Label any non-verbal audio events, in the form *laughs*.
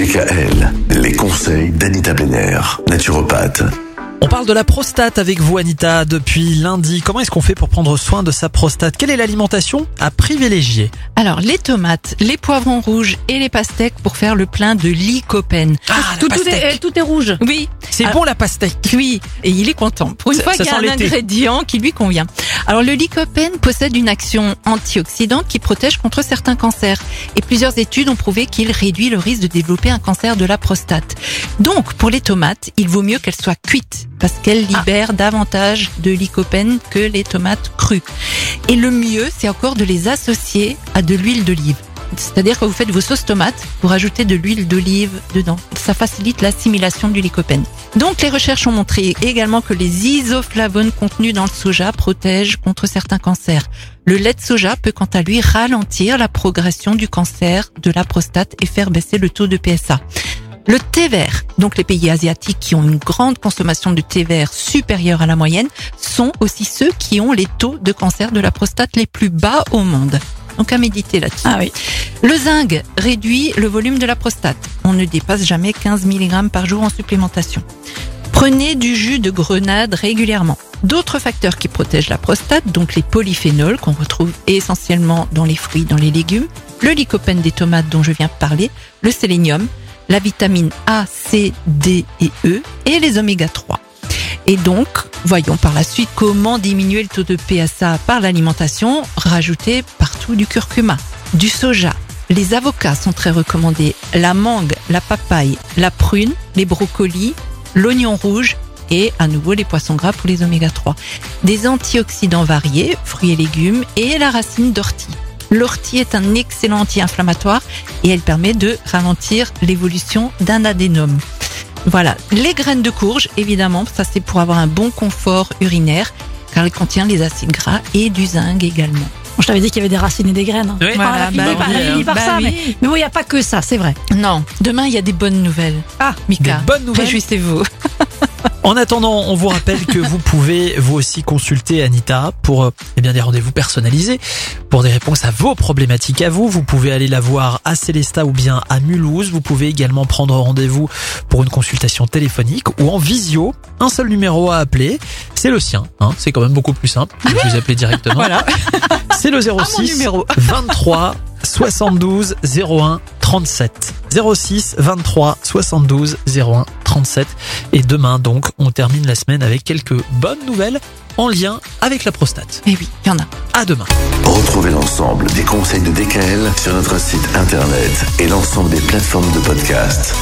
DKL, les conseils d'Anita Benner, naturopathe. On parle de la prostate avec vous Anita depuis lundi. Comment est-ce qu'on fait pour prendre soin de sa prostate? Quelle est l'alimentation à privilégier? Alors, les tomates, les poivrons rouges et les pastèques pour faire le plein de lycopène. Ah, tout, tout est, tout est rouge. Oui, C'est Ah. bon la pastèque oui, et il est content. Pour une Ça- fois qu'il y a un ingrédient qui lui convient. Alors, le lycopène possède une action antioxydante qui protège contre certains cancers. Et plusieurs études ont prouvé qu'il réduit le risque de développer un cancer de la prostate. Donc, pour les tomates, il vaut mieux qu'elles soient cuites parce qu'elles libèrent davantage de lycopène que les tomates crues. Et le mieux, c'est encore de les associer à de l'huile d'olive. C'est-à-dire que vous faites vos sauces tomates, vous rajoutez de l'huile d'olive dedans. Ça facilite l'assimilation du lycopène. Donc les recherches ont montré également que les isoflavones contenus dans le soja protègent contre certains cancers. Le lait de soja peut quant à lui ralentir la progression du cancer de la prostate et faire baisser le taux de PSA. Le thé vert, donc les pays asiatiques qui ont une grande consommation de thé vert supérieure à la moyenne, sont aussi ceux qui ont les taux de cancer de la prostate les plus bas au monde. Donc à méditer là-dessus. Ah oui. Le zinc réduit le volume de la prostate. On ne dépasse jamais 15 mg par jour en supplémentation. Prenez du jus de grenade régulièrement. D'autres facteurs qui protègent la prostate, donc les polyphénols qu'on retrouve essentiellement dans les fruits, dans les légumes, le lycopène des tomates dont je viens de parler, le sélénium, la vitamine A, C, D et E et les oméga 3. Et donc, voyons par la suite comment diminuer le taux de PSA par l'alimentation. Rajoutez partout du curcuma, du soja. Les avocats sont très recommandés. La mangue, la papaye, la prune, les brocolis, l'oignon rouge et à nouveau les poissons gras pour les oméga 3. Des antioxydants variés, fruits et légumes et la racine d'ortie. L'ortie est un excellent anti-inflammatoire et elle permet de ralentir l'évolution d'un adénome. Voilà, les graines de courge, évidemment, ça c'est pour avoir un bon confort urinaire, car elle contient les acides gras et du zinc également. Bon, je t'avais dit qu'il y avait des racines et des graines. Oui. Enfin, elle a fini bah par, oui, elle a fini hein. par Bah ça, oui. mais, mais bon, il n'y a pas que ça, c'est vrai. Non, demain il y a des bonnes nouvelles. Ah, Mika, Des bonnes nouvelles réjouissez-vous. *laughs* En attendant, on vous rappelle que vous pouvez vous aussi consulter Anita pour euh, eh bien des rendez-vous personnalisés, pour des réponses à vos problématiques à vous. Vous pouvez aller la voir à Célestat ou bien à Mulhouse. Vous pouvez également prendre rendez-vous pour une consultation téléphonique ou en visio. Un seul numéro à appeler, c'est le sien. Hein, c'est quand même beaucoup plus simple. de vous appeler directement. Voilà. C'est le 06 numéro. 23 72 01 37. 06 23 72 01 37. Et demain donc, on termine la semaine avec quelques bonnes nouvelles en lien avec la prostate. Eh oui, il y en a. À demain. Retrouvez l'ensemble des conseils de DKL sur notre site internet et l'ensemble des plateformes de podcast.